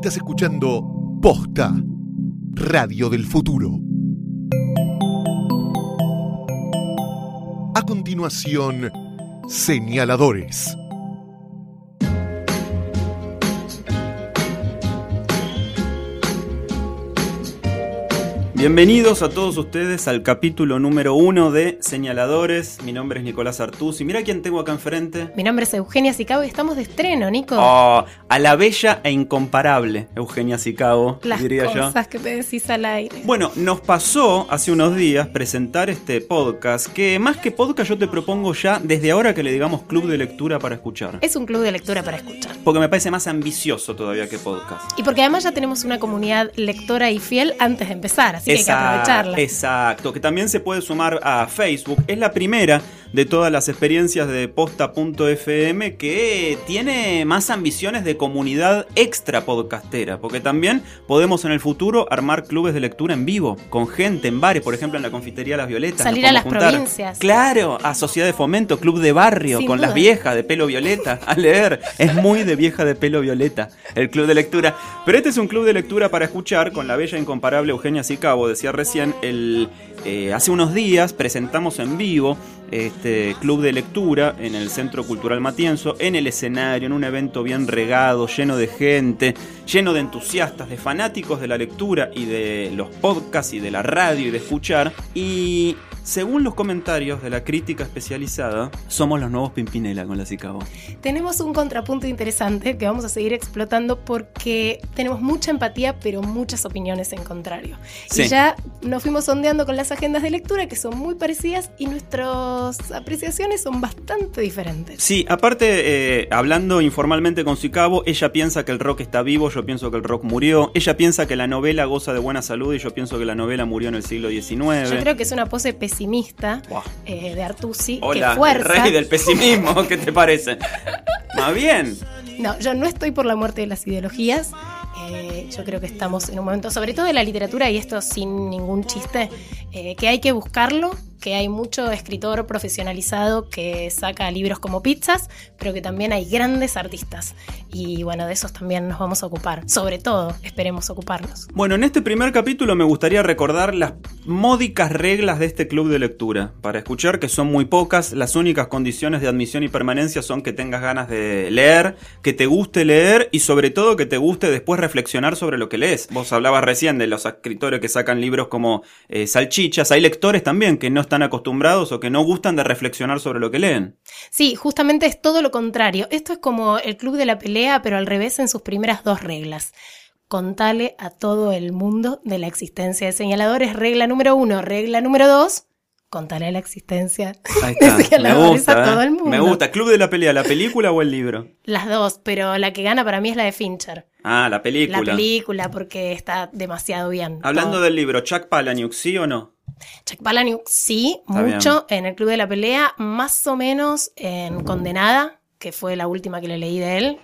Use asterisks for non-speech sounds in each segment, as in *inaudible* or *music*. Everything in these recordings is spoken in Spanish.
Estás escuchando Posta, Radio del Futuro. A continuación, señaladores. Bienvenidos a todos ustedes al capítulo número uno de Señaladores. Mi nombre es Nicolás Artusi. Mira quién tengo acá enfrente. Mi nombre es Eugenia Sicabo y estamos de estreno, Nico. Oh, a la bella e incomparable Eugenia Sicabo, Las diría yo. cosas que me decís al aire. Bueno, nos pasó hace unos días presentar este podcast, que más que podcast yo te propongo ya desde ahora que le digamos club de lectura para escuchar. Es un club de lectura para escuchar. Porque me parece más ambicioso todavía que podcast. Y porque además ya tenemos una comunidad lectora y fiel antes de empezar, así que hay que aprovecharla. Exacto, que también se puede sumar a Facebook. Es la primera de todas las experiencias de posta.fm que tiene más ambiciones de comunidad extra podcastera, porque también podemos en el futuro armar clubes de lectura en vivo, con gente en bares, por ejemplo en la confitería Las Violetas. Salir a las juntar. provincias. Claro, a sociedad de fomento, club de barrio, Sin con duda. las viejas de pelo violeta, a leer. Es muy de vieja de pelo violeta, el club de lectura. Pero este es un club de lectura para escuchar con la bella e incomparable Eugenia Sicabo, decía recién, el, eh, hace unos días presentamos en vivo este club de lectura en el Centro Cultural Matienzo, en el escenario, en un evento bien regado, lleno de gente, lleno de entusiastas, de fanáticos de la lectura y de los podcasts y de la radio y de escuchar. Y según los comentarios de la crítica especializada, somos los nuevos Pimpinela con la Cicabo. Tenemos un contrapunto interesante que vamos a seguir explotando porque tenemos mucha empatía, pero muchas opiniones en contrario. Sí. Y ya nos fuimos sondeando con las agendas de lectura que son muy parecidas y nuestras apreciaciones son bastante diferentes. Sí, aparte, eh, hablando informalmente con Cicabo, ella piensa que el rock está vivo, yo pienso que el rock murió. Ella piensa que la novela goza de buena salud y yo pienso que la novela murió en el siglo XIX. Yo creo que es una pose pesimista eh, de Artusi Hola, que el fuerza. rey del pesimismo, ¿qué te parece? Más bien. No, yo no estoy por la muerte de las ideologías. Eh, yo creo que estamos en un momento, sobre todo de la literatura, y esto sin ningún chiste, eh, que hay que buscarlo, que hay mucho escritor profesionalizado que saca libros como pizzas, pero que también hay grandes artistas. Y bueno, de esos también nos vamos a ocupar. Sobre todo, esperemos ocuparnos. Bueno, en este primer capítulo me gustaría recordar las módicas reglas de este club de lectura. Para escuchar, que son muy pocas, las únicas condiciones de admisión y permanencia son que tengas ganas de leer, que te guste leer y sobre todo que te guste después reflexionar sobre lo que lees. Vos hablabas recién de los escritores que sacan libros como eh, salchichas. Hay lectores también que no están acostumbrados o que no gustan de reflexionar sobre lo que leen. Sí, justamente es todo lo contrario. Esto es como el club de la pelea, pero al revés en sus primeras dos reglas. Contale a todo el mundo de la existencia de señaladores. Regla número uno. Regla número dos. Contale la existencia Ahí *laughs* de está. Me señaladores gusta, a todo ¿eh? el mundo. Me gusta. Club de la pelea, ¿la película o el libro? Las dos, pero la que gana para mí es la de Fincher. Ah, la película. La película, porque está demasiado bien. Hablando todo. del libro, Chuck Palahniuk, ¿sí o no? Chuck Palahniuk, sí, Está mucho en el Club de la Pelea, más o menos en Condenada, que fue la última que le leí de él.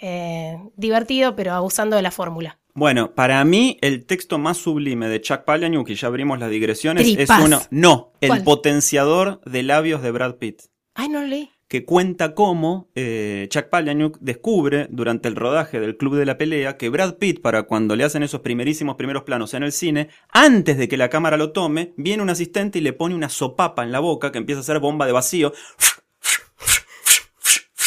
Eh, divertido, pero abusando de la fórmula. Bueno, para mí el texto más sublime de Chuck Palahniuk, y ya abrimos las digresiones, Tripas. es uno, no, el ¿Cuál? potenciador de labios de Brad Pitt, Ay, no lo leí. Que cuenta cómo eh, Chuck Palahniuk descubre durante el rodaje del Club de la Pelea que Brad Pitt, para cuando le hacen esos primerísimos primeros planos en el cine, antes de que la cámara lo tome, viene un asistente y le pone una sopapa en la boca que empieza a ser bomba de vacío.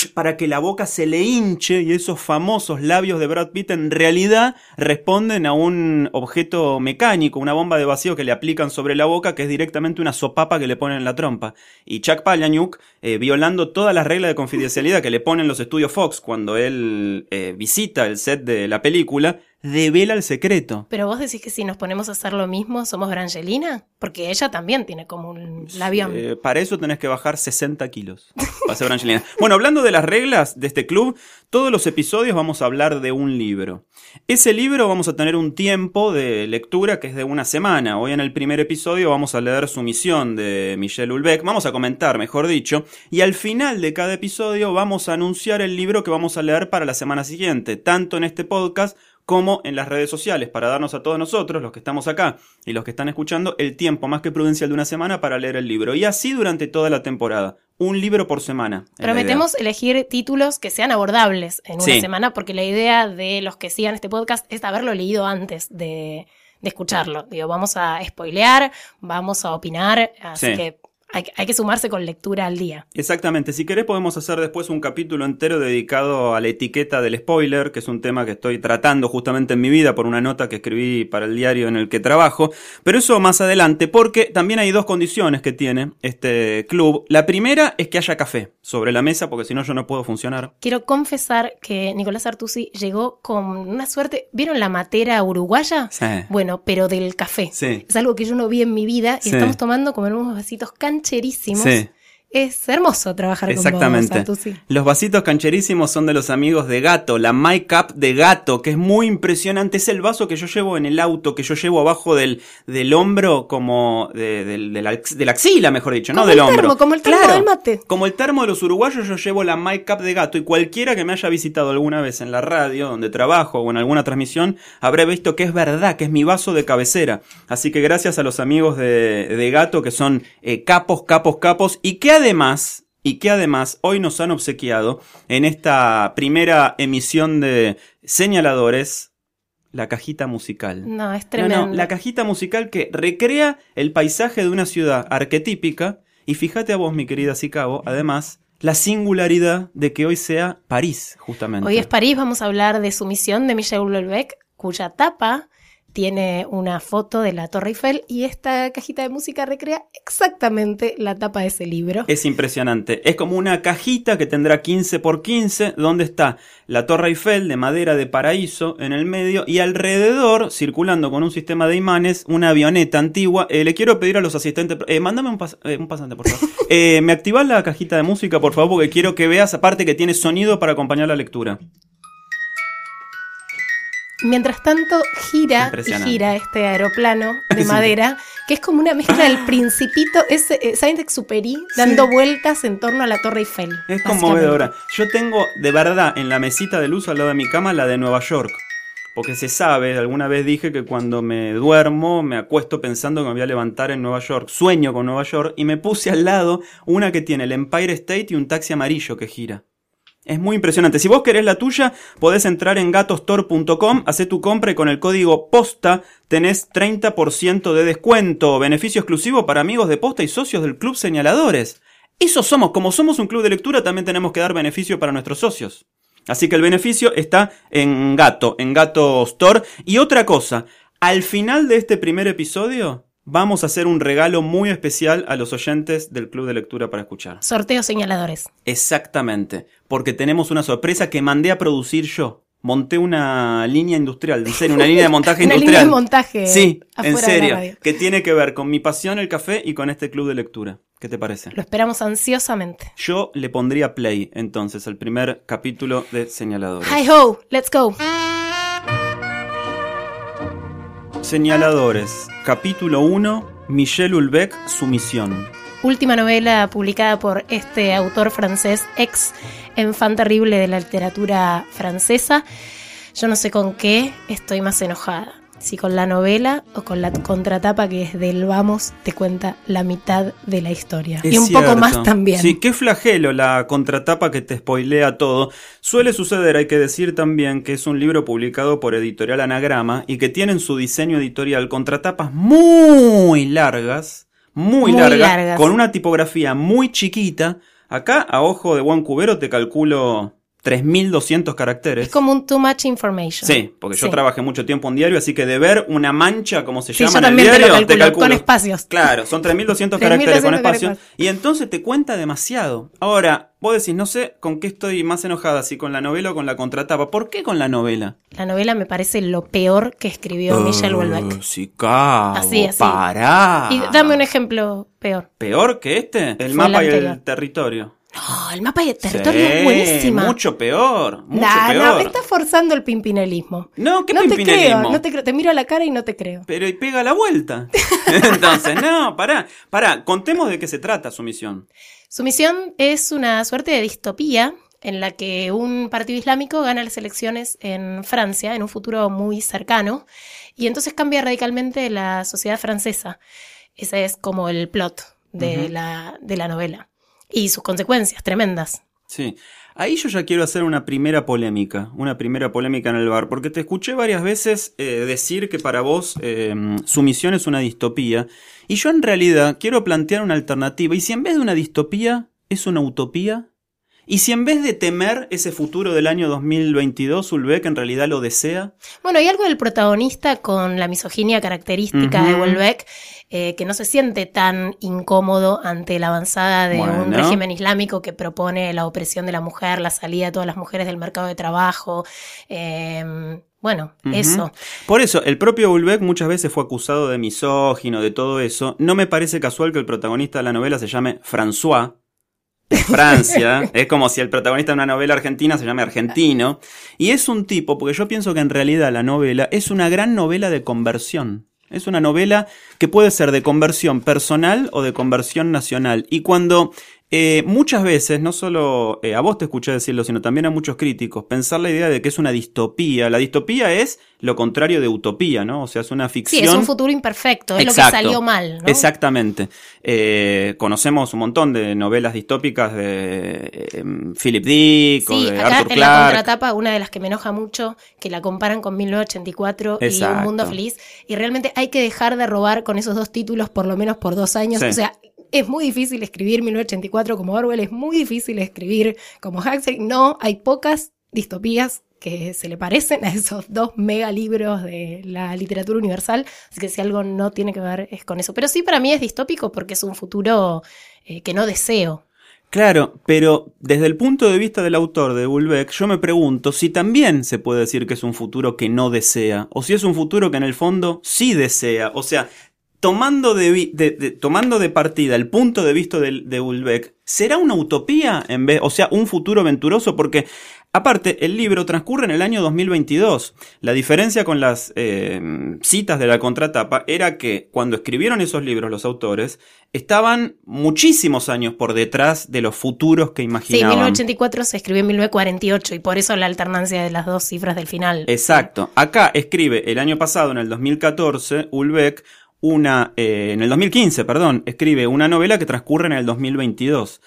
Para que la boca se le hinche y esos famosos labios de Brad Pitt en realidad responden a un objeto mecánico, una bomba de vacío que le aplican sobre la boca, que es directamente una sopapa que le ponen en la trompa. Y Chuck Palahniuk, eh, violando todas las reglas de confidencialidad que le ponen los estudios Fox cuando él eh, visita el set de la película, devela el secreto. Pero vos decís que si nos ponemos a hacer lo mismo, somos Brangelina, porque ella también tiene como un labión. Eh, para eso tenés que bajar 60 kilos. Para ser Brangelina. *laughs* Bueno, hablando de las reglas de este club, todos los episodios vamos a hablar de un libro. Ese libro vamos a tener un tiempo de lectura que es de una semana. Hoy en el primer episodio vamos a leer Sumisión de Michel Houellebecq. Vamos a comentar, mejor dicho. Y al final de cada episodio vamos a anunciar el libro que vamos a leer para la semana siguiente. Tanto en este podcast como en las redes sociales, para darnos a todos nosotros, los que estamos acá y los que están escuchando, el tiempo más que prudencial de una semana para leer el libro. Y así durante toda la temporada. un libro por semana. Prometemos elegir títulos que sean abordables en una Sí. semana, porque la idea de los que sigan este podcast es haberlo leído antes de, de escucharlo. Digo, vamos a spoilear, vamos a opinar, así Sí. que hay, hay que sumarse con lectura al día. Exactamente, si querés podemos hacer después un capítulo entero dedicado a la etiqueta del spoiler, que es un tema que estoy tratando justamente en mi vida por una nota que escribí para el diario en el que trabajo, pero eso más adelante, porque también hay dos condiciones que tiene este club. La primera es que haya café sobre la mesa, porque si no yo no puedo funcionar. Quiero confesar que Nicolás Artusi llegó con una suerte. ¿Vieron la matera uruguaya? Sí. Bueno, pero del café. Sí. Es algo que yo no vi en mi vida y Sí. estamos tomando como en unos vasitos cancherísimos. Sí. Es hermoso trabajar con vos, Exactamente. Los vasitos cancherísimos son de los amigos de Gato, la My Cup de Gato, que es muy impresionante. Es el vaso que yo llevo en el auto, que yo llevo abajo del, del hombro, como de, del- de la, de la axila, mejor dicho, no Como del el hombro. termo, como el termo Claro, del mate. Como el termo de los uruguayos, yo llevo la My Cup de Gato. Y cualquiera que me haya visitado alguna vez en la radio, donde trabajo o en alguna transmisión, habrá visto que es verdad, que es mi vaso de cabecera. Así que gracias a los amigos de, de Gato, que son eh, capos, capos, capos, y que además y que además hoy nos han obsequiado en esta primera emisión de señaladores la cajita musical. No, es No, tremendo. no, la cajita musical que recrea el paisaje de una ciudad arquetípica y fíjate a vos, mi querida Sicabo, además, la singularidad de que hoy sea París, justamente. Hoy es París, vamos a hablar de su misión de Michel Houellebecq, cuya tapa tiene una foto de la Torre Eiffel y esta cajita de música recrea exactamente la tapa de ese libro. Es impresionante. Es como una cajita que tendrá 15 por 15, donde está la Torre Eiffel de madera de paraíso en el medio y alrededor, circulando con un sistema de imanes, una avioneta antigua. Eh, le quiero pedir a los asistentes, eh, mándame un, pas- eh, un pasante, por favor. *laughs* Eh, ¿Me activas la cajita de música, por favor? Porque quiero que veas, aparte que tiene sonido para acompañar la lectura. Mientras tanto, gira y gira este aeroplano *laughs* de Sí. madera, que es como una mezcla del principito, ese eh, Saint-Exupéry, dando vueltas en torno a la Torre Eiffel. Es conmovedora. Yo tengo, de verdad, en la mesita de luz al lado de mi cama, la de Nueva York. Porque se sabe, alguna vez dije que cuando me duermo me acuesto pensando que me voy a levantar en Nueva York. Sueño con Nueva York y me puse al lado una que tiene el Empire State y un taxi amarillo que gira. Es muy impresionante. Si vos querés la tuya, podés entrar en gatostore.com, hacer tu compra y con el código POSTA tenés 30% de descuento. Beneficio exclusivo para amigos de Posta y socios del Club Señaladores. Eso somos. Como somos un club de lectura, también tenemos que dar beneficio para nuestros socios. Así que el beneficio está en Gato, en Gato Store. Y otra cosa, al final de este primer episodio, vamos a hacer un regalo muy especial a los oyentes del Club de Lectura para escuchar. Sorteos señaladores. Exactamente, porque tenemos una sorpresa que mandé a producir yo. Monté una línea industrial, en serio, una línea de *laughs* montaje Una industrial. línea de montaje Sí, en serio, que tiene que ver con mi pasión el café y con este club de lectura. ¿Qué te parece? Lo esperamos ansiosamente. Yo le pondría play entonces al primer capítulo de Señaladores. Hi ho, let's go. Señaladores, capítulo 1, Michel Houellebecq, su misión. Última novela publicada por este autor francés, ex enfant terrible de la literatura francesa. Yo no sé con qué estoy más enojada. Si con la novela o con la contratapa que es del Vamos te cuenta la mitad de la historia. Es y un cierto. poco más también. Sí, qué flagelo la contratapa que te spoilea todo. Suele suceder, hay que decir también, que es un libro publicado por Editorial Anagrama y que tienen su diseño editorial contratapas muy largas, muy, Muy largas, largas. con una tipografía muy chiquita. Acá, a ojo de buen cubero, te calculo 3200 caracteres. Es como un too much information. Sí, porque yo Sí. trabajé mucho tiempo en diario, así que de ver una mancha, como se Sí, llama yo en el también te lo diario, calculo, con espacios. Claro, son 3200 3.200 *laughs* caracteres con espacios. Y entonces te cuenta demasiado. Ahora, vos decís, no sé con qué estoy más enojada, si con la novela o con la contratapa. ¿Por qué con la novela? La novela me parece lo peor que escribió Michel Houellebecq. Sí, cabo, Así, así. pará. Y dame un ejemplo peor. ¿Peor que este? El Fue mapa el y el territorio. No, el mapa de territorio Sí, es buenísima. Mucho peor, mucho Nah, peor. no, estás forzando el pimpinelismo. No, ¿qué no te pimpinelismo? creo, no te creo. Te miro a la cara y no te creo. Pero y pega la vuelta. *laughs* *laughs* Entonces, no, pará, pará, contemos de qué se trata su misión. Su misión es una suerte de distopía en la que un partido islámico gana las elecciones en Francia en un futuro muy cercano y entonces cambia radicalmente la sociedad francesa. Ese es como el plot de, la, de la novela. Y sus consecuencias tremendas. Sí. Ahí yo ya quiero hacer una primera polémica, una primera polémica en el bar, porque te escuché varias veces eh, decir que para vos eh, su misión es una distopía, y yo en realidad quiero plantear una alternativa, y si en vez de una distopía es una utopía, y si en vez de temer ese futuro del año 2022, Ulbeck en realidad lo desea. Bueno, hay algo del protagonista con la misoginia característica de Ulbeck eh, que no se siente tan incómodo ante la avanzada de un régimen islámico que propone la opresión de la mujer, la salida de todas las mujeres del mercado de trabajo. Em, bueno, eso. Por eso, el propio Ulbeck muchas veces fue acusado de misógino, de todo eso. No me parece casual que el protagonista de la novela se llame François, *laughs* Francia. es como si el protagonista de una novela argentina se llame argentino. Y es un tipo, porque yo pienso que en realidad la novela es una gran novela de conversión. Es una novela que puede ser de conversión personal o de conversión nacional. Y cuando eh, muchas veces, no solo eh, a vos te escuché decirlo, sino también a muchos críticos, pensar la idea de que es una distopía. La distopía es lo contrario de utopía, ¿no? O sea, es una ficción. Sí, es un futuro imperfecto, es lo que salió mal, ¿no? Exactamente. Eh, conocemos un montón de novelas distópicas de Philip Dick o de acá Arthur en la contratapa, una de las que me enoja mucho, que la comparan con 1984 y Un Mundo Feliz. Y realmente hay que dejar de robar con esos dos títulos por lo menos por dos años. O sea, es muy difícil escribir 1984 como Orwell, es muy difícil escribir como Huxley. No, hay pocas distopías que se le parecen a esos dos mega libros de la literatura universal, así que si algo no tiene que ver es con eso. Pero sí para mí es distópico porque es un futuro eh, que no deseo. Claro, pero desde el punto de vista del autor de Bulbeck, yo me pregunto si también se puede decir que es un futuro que no desea, o si es un futuro que en el fondo sí desea. O sea, tomando de, tomando de partida el punto de vista de, de Ulbeck, ¿será una utopía en vez, o sea, un futuro venturoso? Porque, aparte, el libro transcurre en el año 2022. La diferencia con las eh, citas de la contratapa era que cuando escribieron esos libros los autores, estaban muchísimos años por detrás de los futuros que imaginaban. Sí, 1984 se escribió en 1948 y por eso la alternancia de las dos cifras del final. Exacto. Acá escribe el año pasado, en el 2014, Ulbeck, una, eh, en el 2015, perdón, escribe una novela que transcurre en el 2022.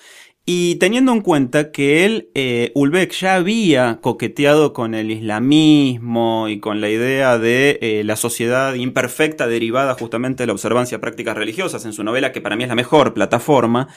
Y teniendo en cuenta que él, eh, Ulbeck, ya había coqueteado con el islamismo y con la idea de eh, la sociedad imperfecta derivada justamente de la observancia de prácticas religiosas en su novela, que para mí es la mejor plataforma,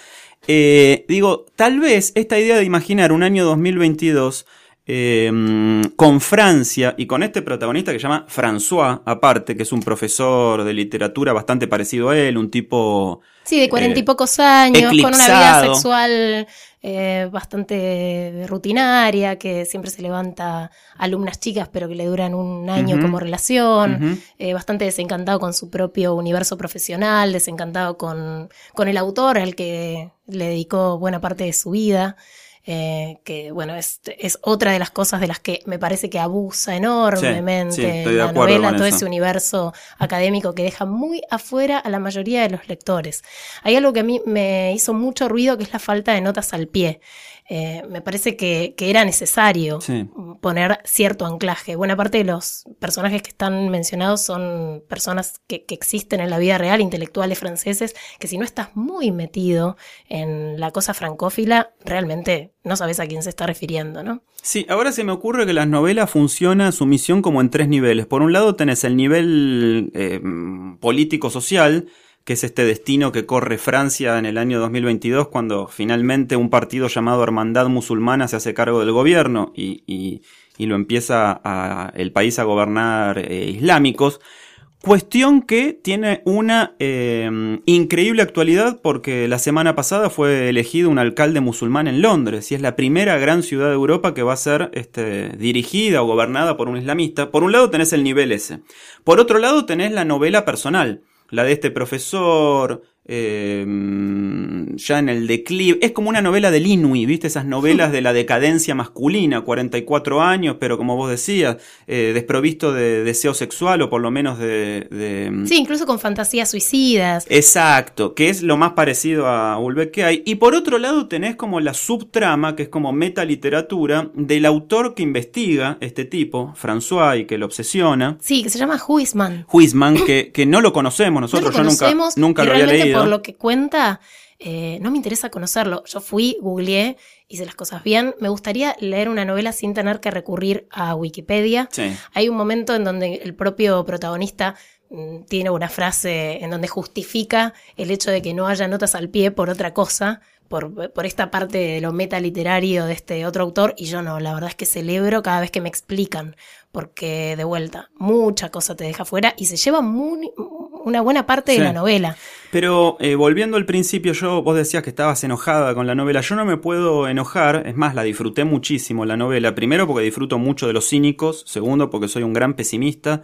eh, digo, tal vez esta idea de imaginar un año 2022 Em, con Francia y con este protagonista que se llama François, aparte, que es un profesor de literatura bastante parecido a él, un tipo... Sí, de cuarenta y eh, pocos años, con una vida sexual eh, bastante rutinaria, que siempre se levanta alumnas chicas, pero que le duran un año como relación, eh, bastante desencantado con su propio universo profesional, desencantado con, con el autor al que le dedicó buena parte de su vida. Eh, que bueno, es, es, otra de las cosas de las que me parece que abusa enormemente la novela, todo ese universo académico que deja muy afuera a la mayoría de los lectores. Hay algo que a mí me hizo mucho ruido que es la falta de notas al pie. Eh, me parece que, era necesario poner cierto anclaje. Buena parte de los personajes que están mencionados son personas que, existen en la vida real, intelectuales franceses, que si no estás muy metido en la cosa francófila, realmente no sabes a quién se está refiriendo, ¿no? Sí, ahora se me ocurre que las novelas funcionan su misión como en tres niveles. Por un lado tenés el nivel eh, político-social, que es este destino que corre Francia en el año 2022 cuando finalmente un partido llamado Hermandad Musulmana se hace cargo del gobierno y, lo empieza el país a gobernar eh, islámicos. Cuestión que tiene una eh, increíble actualidad porque la semana pasada fue elegido un alcalde musulmán en Londres y es la primera gran ciudad de Europa que va a ser este, dirigida o gobernada por un islamista. Por un lado tenés el nivel ese. Por otro lado tenés la novela personal la de este profesor, eh, ya en el declive. Es como una novela del Inui, ¿viste? Esas novelas *laughs* de la decadencia masculina, 44 años, pero como vos decías, eh, desprovisto de deseo sexual o por lo menos de, Sí, incluso con fantasías suicidas. Exacto, que es lo más parecido a Ulbeck que hay. Y por otro lado tenés como la subtrama, que es como metaliteratura, del autor que investiga este tipo, François, y que lo obsesiona. Sí, que se llama Huisman. Huisman, que, *coughs* que no lo conocemos nosotros, yo nunca, nunca lo había leído por lo que cuenta, eh, no me interesa conocerlo. Yo fui, googleé, hice las cosas bien. Me gustaría leer una novela sin tener que recurrir a Wikipedia. Sí. Hay un momento en donde el propio protagonista mm, tiene una frase en donde justifica el hecho de que no haya notas al pie por otra cosa, por, por esta parte de lo metaliterario de este otro autor, y yo no, la verdad es que celebro cada vez que me explican, porque de vuelta, mucha cosa te deja fuera y se lleva muy- una buena parte Sí. de la novela. Pero eh, volviendo al principio, yo vos decías que estabas enojada con la novela. Yo no me puedo enojar, es más, la disfruté muchísimo la novela. Primero porque disfruto mucho de los cínicos, segundo porque soy un gran pesimista.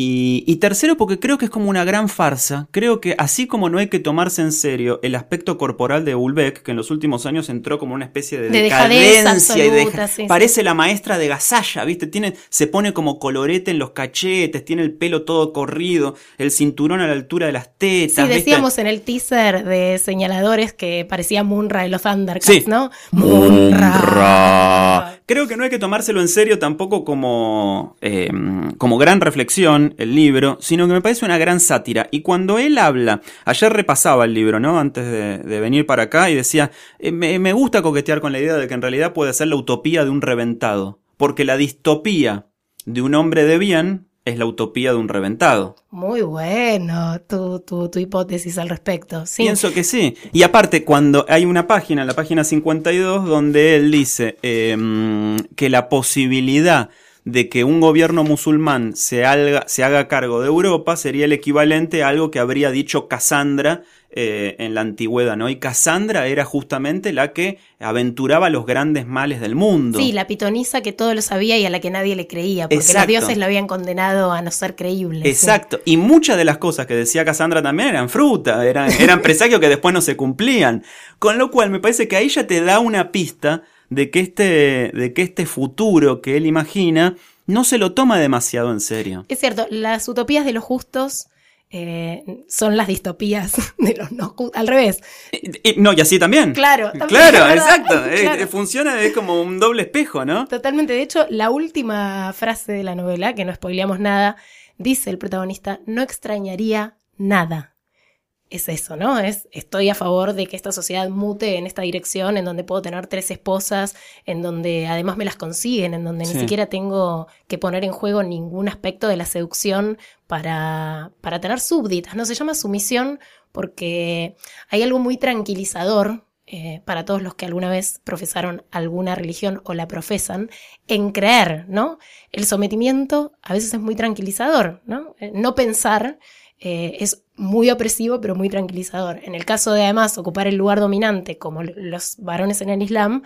Y, y tercero porque creo que es como una gran farsa. Creo que así como no hay que tomarse en serio el aspecto corporal de Ulbeck, que en los últimos años entró como una especie de, De decadencia y de- absoluta, sí, sí. parece la maestra de Gasalla, ¿viste? Tiene, se pone como colorete en los cachetes, tiene el pelo todo corrido, el cinturón a la altura de las tetas. Sí, ¿viste? decíamos en el teaser de señaladores que parecía. Munra de los Thundercats, ¿no? Munra. Creo que no hay que tomárselo en serio tampoco como, eh, como gran reflexión el libro, sino que me parece una gran sátira. Y cuando él habla, ayer repasaba el libro, ¿no? Antes de, de venir para acá y decía, eh, me, me gusta coquetear con la idea de que en realidad puede ser la utopía de un reventado, porque la distopía de un hombre de bien es la utopía de un reventado. Muy bueno tu, tu, tu hipótesis al respecto. Sí. Pienso que sí. Y aparte, cuando hay una página, la página 52, donde él dice em, que la posibilidad de que un gobierno musulmán se haga, se haga cargo de Europa sería el equivalente a algo que habría dicho Cassandra eh, en la antigüedad, ¿no? Y Cassandra era justamente la que aventuraba los grandes males del mundo. Sí, la pitonisa que todo lo sabía y a la que nadie le creía, porque Exacto. los dioses la habían condenado a no ser creíble. sí. Exacto. Y muchas de las cosas que decía Cassandra también eran fruta, eran, eran *laughs* presagios que después no se cumplían. Con lo cual me parece que ahí ya te da una pista de que este, de que este futuro que él imagina no se lo toma demasiado en serio. Es cierto, las utopías de los justos eh, son las distopías *laughs* de los no justos. Al revés. Y- y- no, y así también. Claro, también, *laughs* Claro, exacto. Claro. funciona, es como un doble espejo, ¿no? Totalmente. De hecho, la última frase de la novela, que no spoileamos nada, dice el protagonista, no extrañaría nada. Es eso, ¿no? Es estoy a favor de que esta sociedad mute en esta dirección, en donde puedo tener tres esposas, en donde además me las consiguen, en donde Sí. ni siquiera tengo que poner en juego ningún aspecto de la seducción para, para tener súbditas. No se llama sumisión porque hay algo muy tranquilizador eh, para todos los que alguna vez profesaron alguna religión o la profesan, en creer, ¿no? El sometimiento a veces es muy tranquilizador, ¿no? Eh, No pensar eh, es muy opresivo, pero muy tranquilizador. En el caso de además ocupar el lugar dominante, como los varones en el Islam,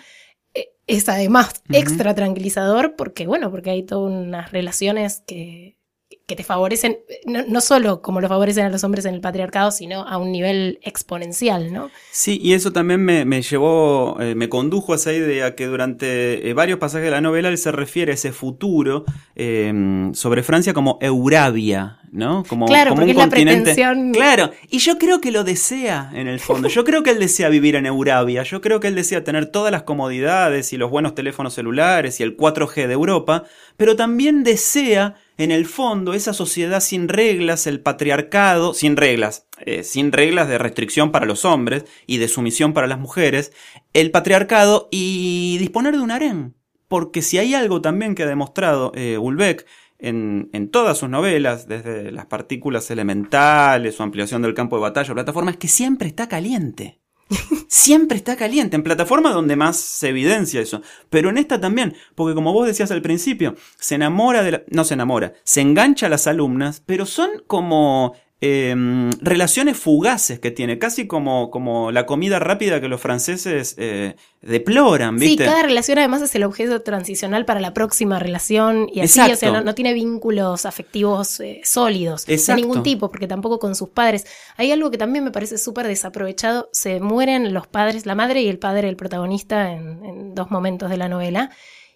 eh, es además extra tranquilizador porque, bueno, porque hay todas unas relaciones que, que te favorecen, no, no solo como lo favorecen a los hombres en el patriarcado, sino a un nivel exponencial, ¿no? Sí, y eso también me, me llevó, eh, me condujo a esa idea que durante eh, varios pasajes de la novela él se refiere a ese futuro eh, sobre Francia como Eurabia, ¿no? Como, Claro, como porque un es la continente. pretensión- Claro, y yo creo que lo desea en el fondo. Yo creo que él desea vivir en Eurabia. Yo creo que él desea tener todas las comodidades y los buenos teléfonos celulares y el 4G de Europa, pero también desea en el fondo esa sociedad sin reglas, el patriarcado, sin reglas, eh, sin reglas de restricción para los hombres y de sumisión para las mujeres, el patriarcado y disponer de un harén. Porque si hay algo también que ha demostrado eh, Ulbeck en, en todas sus novelas, desde las partículas elementales, su ampliación del campo de batalla plataforma, es que siempre está caliente. *laughs* Siempre está caliente, en plataforma donde más se evidencia eso, pero en esta también, porque como vos decías al principio, se enamora de la, no se enamora, se engancha a las alumnas, pero son como eh, relaciones fugaces que tiene, casi como, como la comida rápida que los franceses eh, deploran, Sí, cada relación además es el objeto transicional para la próxima relación y así, Exacto. o sea, no, no tiene vínculos afectivos eh, sólidos de ningún tipo, porque tampoco con sus padres. Hay algo que también me parece súper desaprovechado, se mueren los padres, la madre y el padre del protagonista en, en dos momentos de la novela,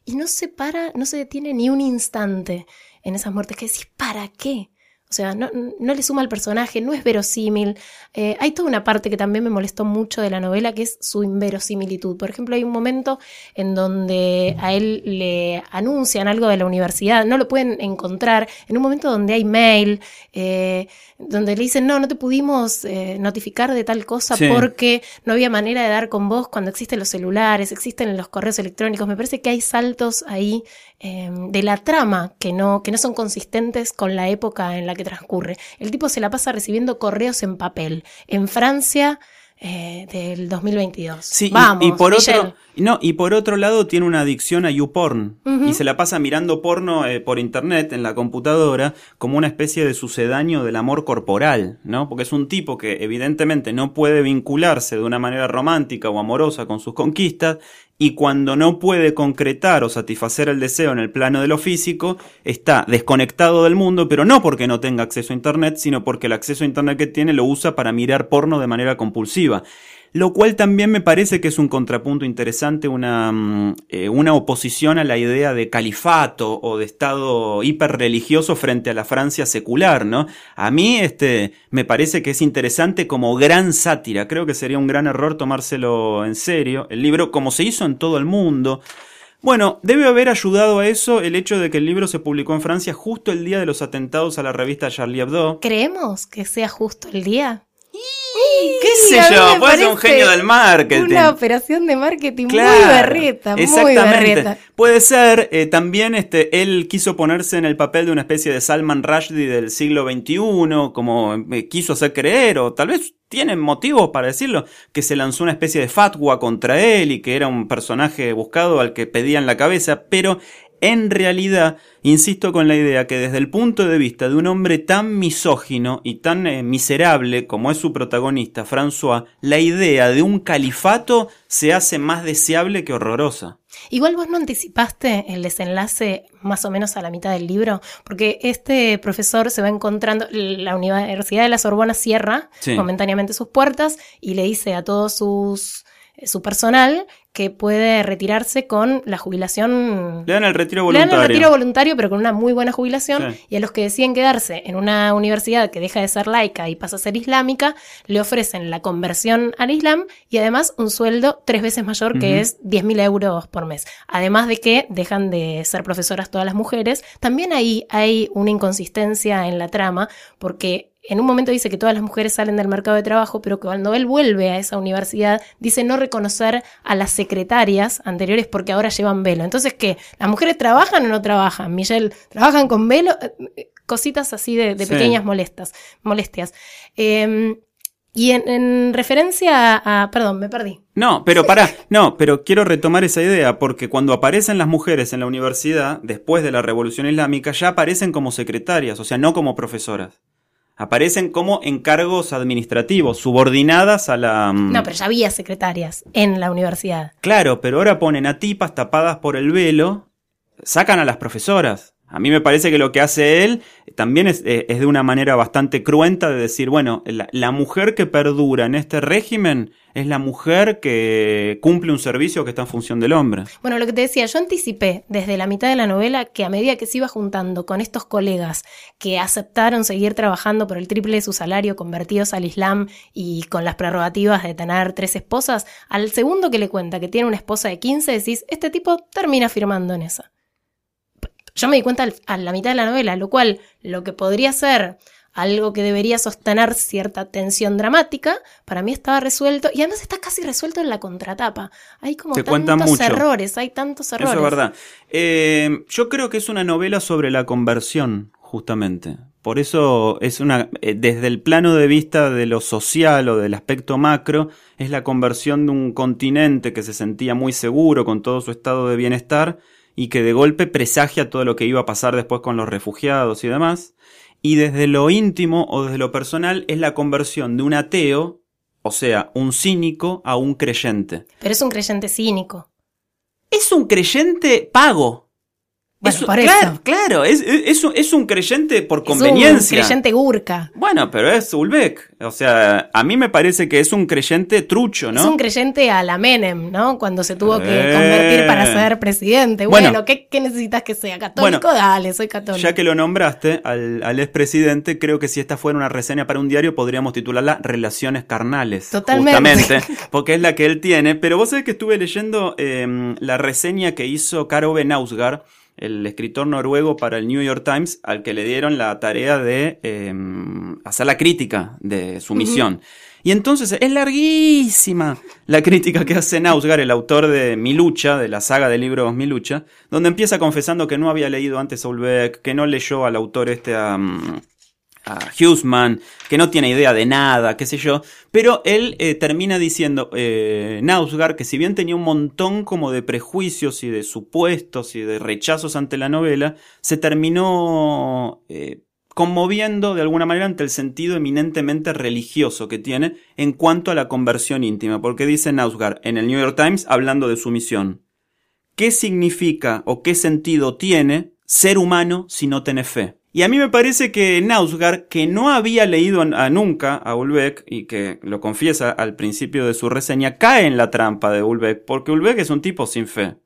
y no se para, no se detiene ni un instante en esas muertes, que decís, ¿para qué? O sea, no, no, le suma al personaje, no es verosímil. Eh, hay toda una parte que también me molestó mucho de la novela, que es su inverosimilitud. Por ejemplo, hay un momento en donde a él le anuncian algo de la universidad, no lo pueden encontrar, en un momento donde hay mail, eh, donde le dicen, no, no te pudimos eh, notificar de tal cosa porque no había manera de dar con vos cuando existen los celulares, existen los correos electrónicos. Me parece que hay saltos ahí Em, de la trama que no, que no son consistentes con la época en la que transcurre. El tipo se la pasa recibiendo correos en papel. En Francia eh, del 2022. Sí, Vamos, y, por otro no, y por otro lado tiene una adicción a YouPorn y se la pasa mirando porno eh, por internet en la computadora como una especie de sucedáneo del amor corporal, ¿no? Porque es un tipo que evidentemente no puede vincularse de una manera romántica o amorosa con sus conquistas y cuando no puede concretar o satisfacer el deseo en el plano de lo físico, está desconectado del mundo, pero no porque no tenga acceso a Internet, sino porque el acceso a Internet que tiene lo usa para mirar porno de manera compulsiva lo cual también me parece que es un contrapunto interesante, una, mm, eh, una oposición a la idea de califato o de estado hiperreligioso frente a la Francia secular, ¿no? A mí este, me parece que es interesante como gran sátira, creo que sería un gran error tomárselo en serio, el libro como se hizo en todo el mundo, bueno, debe haber ayudado a eso el hecho de que el libro se publicó en Francia justo el día de los atentados a la revista Charlie Hebdo. ¿Creemos que sea justo el día? ¿Qué sé yo? Puede ser un genio del marketing. Una operación de marketing muy berreta, exactamente. Puede ser, eh, también este, él quiso ponerse en el papel de una especie de Salman Rushdie del siglo XXI, como eh, quiso hacer creer, o tal vez tienen motivos para decirlo, que se lanzó una especie de fatwa contra él y que era un personaje buscado al que pedían la cabeza, pero en realidad, insisto con la idea que desde el punto de vista de un hombre tan misógino y tan eh, miserable como es su protagonista, François, la idea de un califato se hace más deseable que horrorosa. Igual vos no anticipaste el desenlace más o menos a la mitad del libro, porque este profesor se va encontrando, la Universidad de la Sorbona cierra momentáneamente sus puertas y le dice a todos sus su personal que puede retirarse con la jubilación. Le dan el retiro voluntario. Le dan el retiro voluntario, pero con una muy buena jubilación. Y a los que deciden quedarse en una universidad que deja de ser laica y pasa a ser islámica, le ofrecen la conversión al Islam y además un sueldo tres veces mayor, que es 10.000 euros por mes. Además de que dejan de ser profesoras todas las mujeres. También ahí hay una inconsistencia en la trama, porque en un momento dice que todas las mujeres salen del mercado de trabajo, pero que cuando él vuelve a esa universidad dice no reconocer a las secretarias anteriores porque ahora llevan velo. Entonces, ¿qué? ¿Las mujeres trabajan o no trabajan? Michelle, ¿trabajan con velo? Eh, cositas así de, pequeñas molestas, molestias. Em, y en, referencia a, Perdón, me perdí. No, pero para, no, pero quiero retomar esa idea, porque cuando aparecen las mujeres en la universidad, después de la Revolución Islámica, ya aparecen como secretarias, o sea, no como profesoras aparecen como encargos administrativos, subordinadas a la... Mm, no, pero ya había secretarias en la universidad. Claro, pero ahora ponen a tipas tapadas por el velo, sacan a las profesoras. A mí me parece que lo que hace él también es, eh, de una manera bastante cruenta de decir, bueno, la, mujer que perdura en este régimen es la mujer que cumple un servicio que está en función del hombre. Bueno, lo que te decía, yo anticipé desde la mitad de la novela que a medida que se iba juntando con estos colegas que aceptaron seguir trabajando por el triple de su salario, convertidos al Islam y con las prerrogativas de tener tres esposas, al segundo que le cuenta que tiene una esposa de 15, decís, este tipo termina firmando en esa. Yo me di cuenta a la mitad de la novela, lo cual lo que podría ser algo que debería sostener cierta tensión dramática, para mí estaba resuelto y además está casi resuelto en la contratapa. Hay como tantos errores, hay tantos errores. Eso es verdad. Eh, yo creo que es una novela sobre la conversión, justamente. Por eso es una, eh, desde el plano de vista de lo social o del aspecto macro, es la conversión de un continente que se sentía muy seguro con todo su estado de bienestar y que de golpe presagia todo lo que iba a pasar después con los refugiados y demás. Y desde lo íntimo o desde lo personal es la conversión de un ateo, o sea, un cínico, a un creyente. Pero es un creyente cínico. Es un creyente pago. Bueno, Es por claro, eso. claro, es, es- es un, es un creyente por Es conveniencia. un creyente gurka. Bueno, pero es Ulbeck. O sea, a mí me parece que es un creyente trucho, ¿no? Es un creyente a la Menem, ¿no? Cuando se tuvo que Eh. convertir para ser presidente. Bueno. Bueno, ¿qué, qué necesitas que sea? ¿Católico? Dale, soy católico. Ya que lo nombraste al, al expresidente, creo que si esta fuera una reseña para un diario, podríamos titularla Relaciones carnales. Totalmente. Justamente, *laughs* porque es la que él tiene. Pero vos sabés que estuve leyendo eh, la reseña que hizo Karo Nausgaard, el escritor noruego para el New York Times, al que le dieron la tarea de eh, hacer la crítica de su misión. Y entonces es larguísima la crítica que hace Nausgaard, el autor de Mi lucha, de la saga de libros Mi lucha, donde empieza confesando que no había leído antes a Ulbeck, que no leyó al autor este a, a que no tiene idea de nada, qué sé yo, pero él eh, termina diciendo, eh, Nausgaard, que si bien tenía un montón como de prejuicios y de supuestos y de rechazos ante la novela, se terminó eh, conmoviendo de alguna manera ante el sentido eminentemente religioso que tiene en cuanto a la conversión íntima, porque dice Nausgaard en el New York Times hablando de su misión. ¿Qué significa o qué sentido tiene ser humano si no tenés fe? Y a mí me parece que Nausgaard, que no había leído nunca a Ulbeck, y que lo confiesa al principio de su reseña, cae en la trampa de Ulbeck, porque Ulbeck es un tipo sin fe.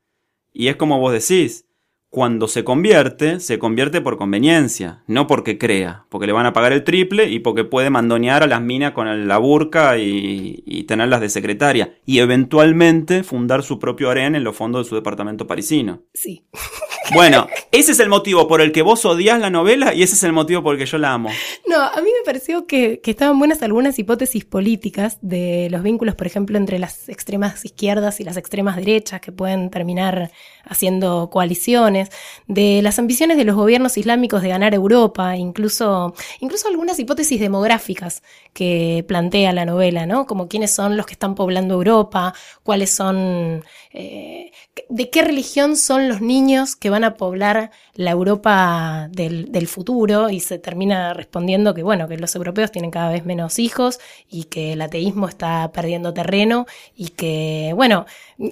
Y es como vos decís, cuando se convierte, se convierte por conveniencia, no porque crea, porque le van a pagar el triple y porque puede mandonear a las minas con la burca y, y tenerlas de secretaria, y eventualmente fundar su propio harén en los fondos de su departamento parisino. Sí. *laughs* Bueno, ese es el motivo por el que vos odias la novela y ese es el motivo por el que yo la amo. No, a mí me pareció que, que estaban buenas algunas hipótesis políticas de los vínculos, por ejemplo, entre las extremas izquierdas y las extremas derechas que pueden terminar haciendo coaliciones, de las ambiciones de los gobiernos islámicos de ganar Europa, incluso, incluso algunas hipótesis demográficas que plantea la novela, ¿no? Como quiénes son los que están poblando Europa, cuáles son, eh, de qué religión son los niños que van a poblar la Europa del, futuro y se termina respondiendo que, bueno, que los europeos tienen cada vez menos hijos y que el ateísmo está perdiendo terreno y que, bueno,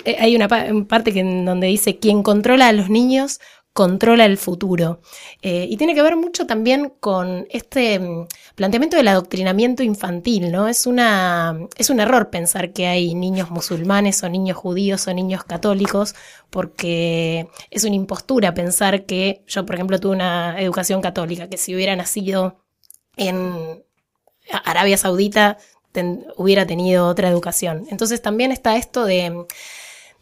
eh, hay una pa- parte que en donde dice quien controla a los niños controla el futuro. Eh, y tiene que ver mucho también con este mm, planteamiento del adoctrinamiento infantil, ¿no? Es, una, es un error pensar que hay niños musulmanes o niños judíos o niños católicos, porque es una impostura pensar que yo, por ejemplo, tuve una educación católica, que si hubiera nacido en Arabia Saudita hubiera tenido otra educación. Entonces también está esto de,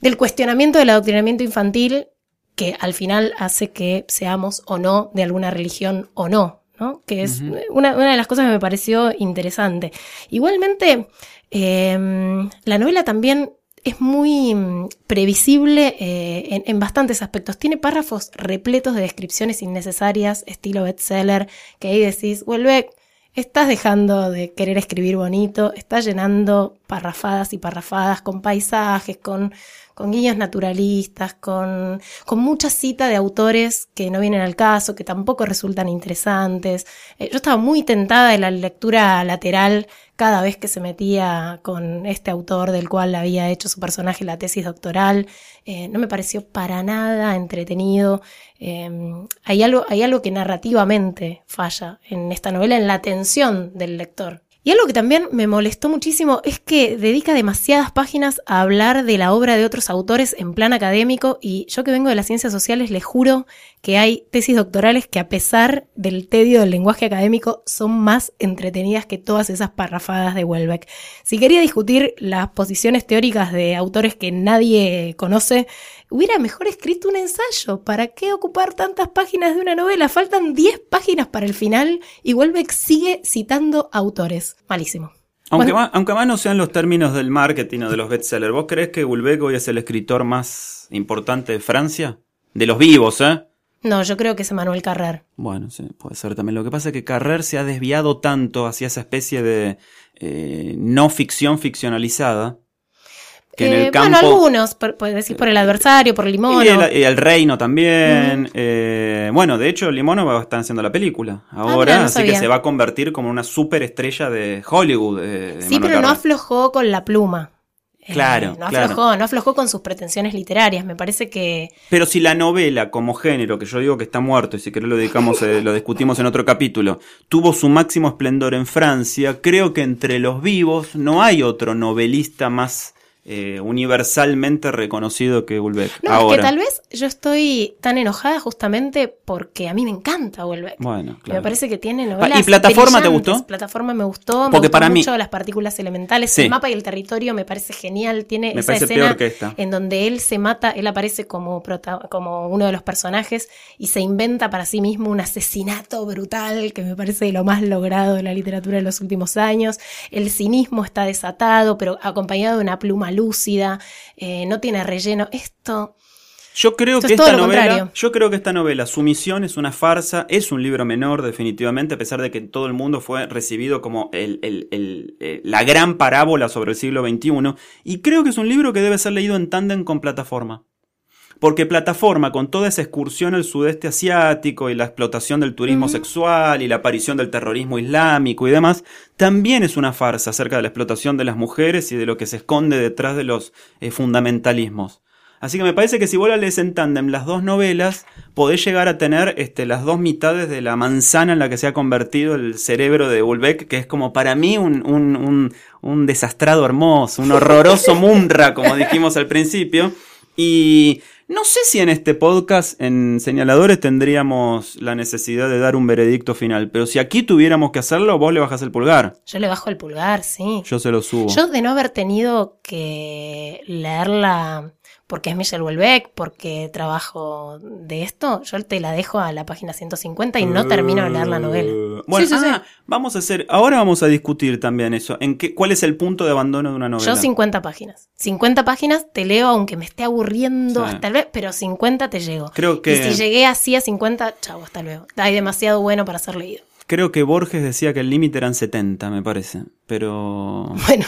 del cuestionamiento del adoctrinamiento infantil que al final hace que seamos o no de alguna religión o no, ¿no? Que es Ujú. una, una de las cosas que me pareció interesante. Igualmente, eh, la novela también es muy mm, previsible eh, en, en bastantes aspectos. Tiene párrafos repletos de descripciones innecesarias, estilo bestseller, que ahí decís, vuelve, estás dejando de querer escribir bonito, estás llenando parrafadas y parrafadas con paisajes, con, con guiños naturalistas, con, con mucha cita de autores que no vienen al caso, que tampoco resultan interesantes. Eh, yo estaba muy tentada de la lectura lateral cada vez que se metía con este autor del cual había hecho su personaje la tesis doctoral. Eh, no me pareció para nada entretenido. Eh, hay, algo, hay algo que narrativamente falla en esta novela, en la atención del lector. Y algo que también me molestó muchísimo es que dedica demasiadas páginas a hablar de la obra de otros autores en plan académico y yo que vengo de las ciencias sociales les juro que hay tesis doctorales que a pesar del tedio del lenguaje académico son más entretenidas que todas esas parrafadas de Welbeck. Si quería discutir las posiciones teóricas de autores que nadie conoce, hubiera mejor escrito un ensayo. ¿Para qué ocupar tantas páginas de una novela? Faltan 10 páginas para el final y Welbeck sigue citando autores. Malísimo. Aunque, Bueno. más, aunque más no sean los términos del marketing o de los bestsellers, ¿vos crees que Ulbeck hoy es el escritor más importante de Francia? De los vivos, ¿eh? No, yo creo que es Manuel Carrer. Bueno, sí, puede ser también. Lo que pasa es que Carrer se ha desviado tanto hacia esa especie de eh, no ficción ficcionalizada. Que en Eh, el campo. Bueno, algunos, por- puedes decir por el adversario, por Limono. Y el, y el reino también. eh, bueno, de hecho, Limono va a estar haciendo la película ahora, mira, no así que se va a convertir como una superestrella de Hollywood. eh, sí, Manuel pero no aflojó con la pluma. Eh, Claro, no claro. aflojó, no aflojó con sus pretensiones literarias. Me parece que Pero si la novela como género, que yo digo que está muerto y si querés lo dedicamos, eh, lo discutimos en otro capítulo, tuvo su máximo esplendor en Francia, creo que entre los vivos no hay otro novelista más eh, universalmente reconocido que Ulbeck. No, Ahora. es que tal vez yo estoy tan enojada justamente porque a mí me encanta Houellebecq. Bueno, claro. Me parece que tiene novelas. ¿Y Plataforma te gustó? Plataforma me gustó. Porque me gustó para mí- mucho las partículas elementales. Sí. El mapa y el territorio me parece genial. Tiene Me esa parece escena peor que esta. en donde él se mata, él aparece como, prota- como uno de los personajes y se inventa para sí mismo un asesinato brutal que me parece lo más logrado de la literatura de los últimos años. El cinismo está desatado, pero acompañado de una pluma lúcida. eh, no tiene relleno. Esto. Yo creo Esto que es esta novela, contrario. yo creo que esta novela, su misión es una farsa, es un libro menor definitivamente, a pesar de que todo el mundo fue recibido como el, el- el- eh, la gran parábola sobre el siglo XXI, y creo que es un libro que debe ser leído en tándem con plataforma. Porque plataforma, con toda esa excursión al sudeste asiático y la explotación del turismo sexual y la aparición del terrorismo islámico y demás, también es una farsa acerca de la explotación de las mujeres y de lo que se esconde detrás de los eh, fundamentalismos. Así que me parece que si vos la lees en tándem las dos novelas, podés llegar a tener este, las dos mitades de la manzana en la que se ha convertido el cerebro de Ulbeck, que es como para mí un, un, un, un desastrado hermoso, un horroroso *laughs* Munra, como dijimos al principio. Y no sé si en este podcast, en señaladores, tendríamos la necesidad de dar un veredicto final, pero si aquí tuviéramos que hacerlo, vos le bajás el pulgar. Yo le bajo el pulgar, sí. Yo se lo subo. Yo de no haber tenido que leerla porque es Michelle Houellebecq, porque trabajo de esto, yo te la dejo a la página 150 y no termino de leer la novela. Eh, Bueno, Sí, sí, sí. ah, vamos a hacer, ahora vamos a discutir también eso. ¿En qué, ¿Cuál es el punto de abandono de una novela? Yo 50 páginas. 50 páginas te leo aunque me esté aburriendo Sí. hasta el vez, pero 50 te llego. Creo que- Y si llegué así a 50, chau, hasta luego. Hay demasiado bueno para ser leído. Creo que Borges decía que el límite eran 70, me parece. Pero. *laughs* Bueno,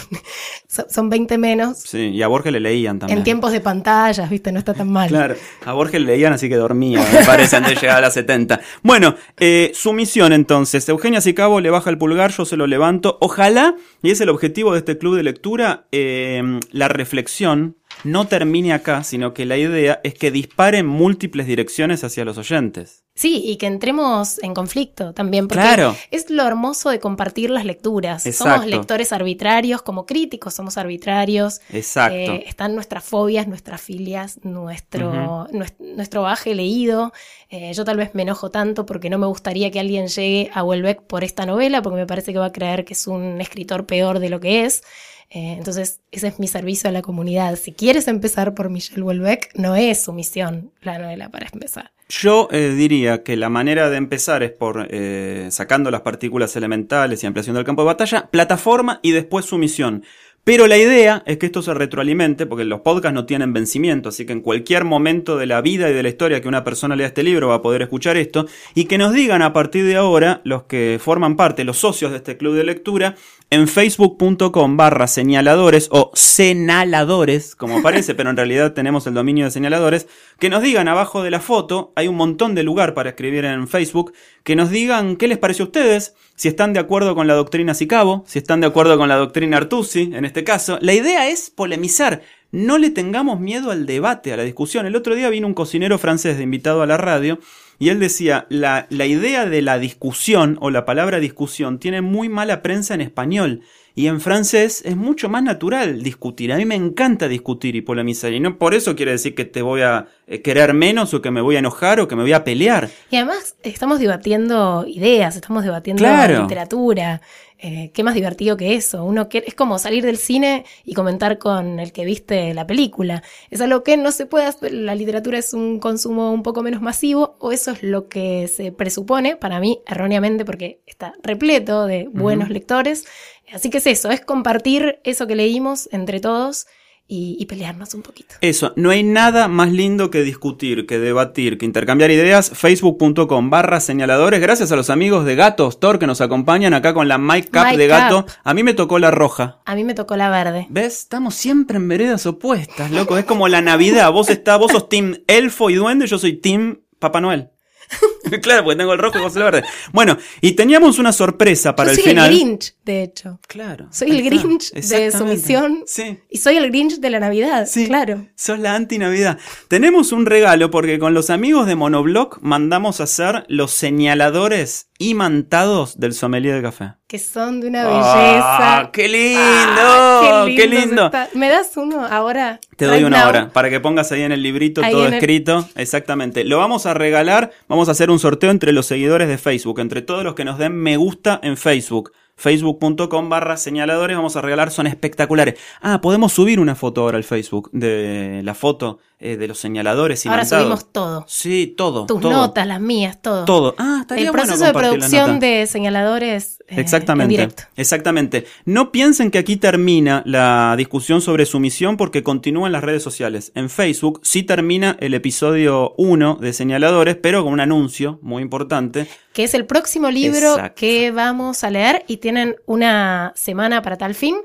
son son 20 menos. Sí, y a Borges le leían también. En tiempos de pantallas, viste, no está tan mal. Claro, a Borges le leían así que dormía, me parece, antes de llegar a las 70. Bueno, eh, su misión entonces. Eugenia Sicabo le baja el pulgar, yo se lo levanto. Ojalá, y es el objetivo de este club de lectura, eh, la reflexión no termine acá, sino que la idea es que dispare en múltiples direcciones hacia los oyentes. Sí, y que entremos en conflicto también, porque Claro. es lo hermoso de compartir las lecturas. Exacto. Somos lectores arbitrarios, como críticos somos arbitrarios. Exacto. Eh, están nuestras fobias, nuestras filias, nuestro, nues- nuestro baje leído. Eh, yo tal vez me enojo tanto porque no me gustaría que alguien llegue a Welbeck por esta novela, porque me parece que va a creer que es un escritor peor de lo que es. Eh, entonces, ese es mi servicio a la comunidad. Si quieres empezar por Michelle Welbeck, no es su misión la novela para empezar. Yo eh, diría que la manera de empezar es por eh, sacando las partículas elementales y ampliación del campo de batalla, plataforma y después sumisión. Pero la idea es que esto se retroalimente, porque los podcasts no tienen vencimiento, así que en cualquier momento de la vida y de la historia que una persona lea este libro va a poder escuchar esto, y que nos digan a partir de ahora, los que forman parte, los socios de este club de lectura, en facebook.com barra señaladores o señaladores, como *laughs* parece, pero en realidad tenemos el dominio de señaladores, que nos digan abajo de la foto, hay un montón de lugar para escribir en Facebook, que nos digan qué les parece a ustedes, si están de acuerdo con la doctrina Sicabo, si están de acuerdo con la doctrina Artusi, en este caso. La idea es polemizar. No le tengamos miedo al debate, a la discusión. El otro día vino un cocinero francés de invitado a la radio y él decía, la, la idea de la discusión o la palabra discusión tiene muy mala prensa en español. Y en francés es mucho más natural discutir. A mí me encanta discutir y polemizar. Y no por eso quiere decir que te voy a eh, querer menos o que me voy a enojar o que me voy a pelear. Y además estamos debatiendo ideas, estamos debatiendo Claro. literatura. Eh, ¿Qué más divertido que eso? Uno que, es como salir del cine y comentar con el que viste la película. Es algo que no se puede hacer. La literatura es un consumo un poco menos masivo, o eso es lo que se presupone, para mí, erróneamente, porque está repleto de buenos lectores. Así que es eso, es compartir eso que leímos entre todos y, y pelearnos un poquito. Eso, no hay nada más lindo que discutir, que debatir, que intercambiar ideas. Facebook.com barra señaladores. Gracias a los amigos de Gato Store que nos acompañan acá con la Mic Cap Mic de Gato. A mí me tocó la roja. A mí me tocó la verde. ¿Ves? Estamos siempre en veredas opuestas, loco. Es como la Navidad. Vos estás, vos sos Team Elfo y Duende, yo soy Team Papá Noel. *laughs* claro, porque tengo el rojo y vos el verde. Bueno, y teníamos una sorpresa para Yo el soy final. el Grinch, de hecho. Claro. Soy el. Grinch de sumisión. Sí. Y soy el Grinch de la Navidad, Sí, claro. Sos la anti-Navidad. Tenemos un regalo porque con los amigos de Monoblock mandamos a hacer los señaladores imantados del sommelier de café. Que son de una ¡Ah, belleza. ¡Qué lindo! Ah, ¡Qué lindo! se está- ¿Me das uno ahora? Te doy Right una now. hora para que pongas ahí en el librito Ahí todo el- escrito. Exactamente. Lo vamos a regalar. Vamos a hacer un sorteo entre los seguidores de Facebook, entre todos los que nos den me gusta en Facebook. Facebook.com barra señaladores. Vamos a regalar, son espectaculares. Ah, podemos subir una foto ahora al Facebook de la foto eh, de los señaladores. Ahora imantados. subimos todo. Sí, todo. Tus todo. notas, las mías, todo. Todo. Ah, estaría El bueno proceso de producción de señaladores eh, en Exactamente. directo. Exactamente. No piensen que aquí termina la discusión sobre sumisión porque continúa en las redes sociales. En Facebook sí termina el episodio 1 de Señaladores, pero con un anuncio muy importante. Que es el próximo libro Exacto. que vamos a leer y tienen una semana para tal fin.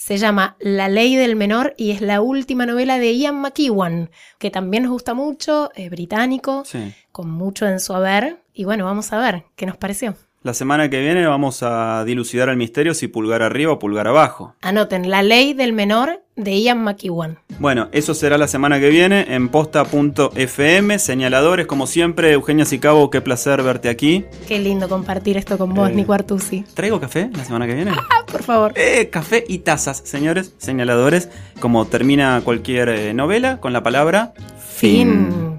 Se llama La ley del menor y es la última novela de Ian McEwan, que también nos gusta mucho, es británico, Sí. con mucho en su haber. Y bueno, vamos a ver qué nos pareció. La semana que viene vamos a dilucidar el misterio si pulgar arriba o pulgar abajo. Anoten La ley del menor de Ian McEwan. Bueno, eso será la semana que viene en posta.fm. Señaladores, como siempre, Eugenia Sicabo, qué placer verte aquí. Qué lindo compartir esto con vos, Eh. Nico Artusi. ¿Traigo café la semana que viene? Ah, por favor. Eh, café y tazas, señores, señaladores, como termina cualquier eh, novela con la palabra Fin. Mm,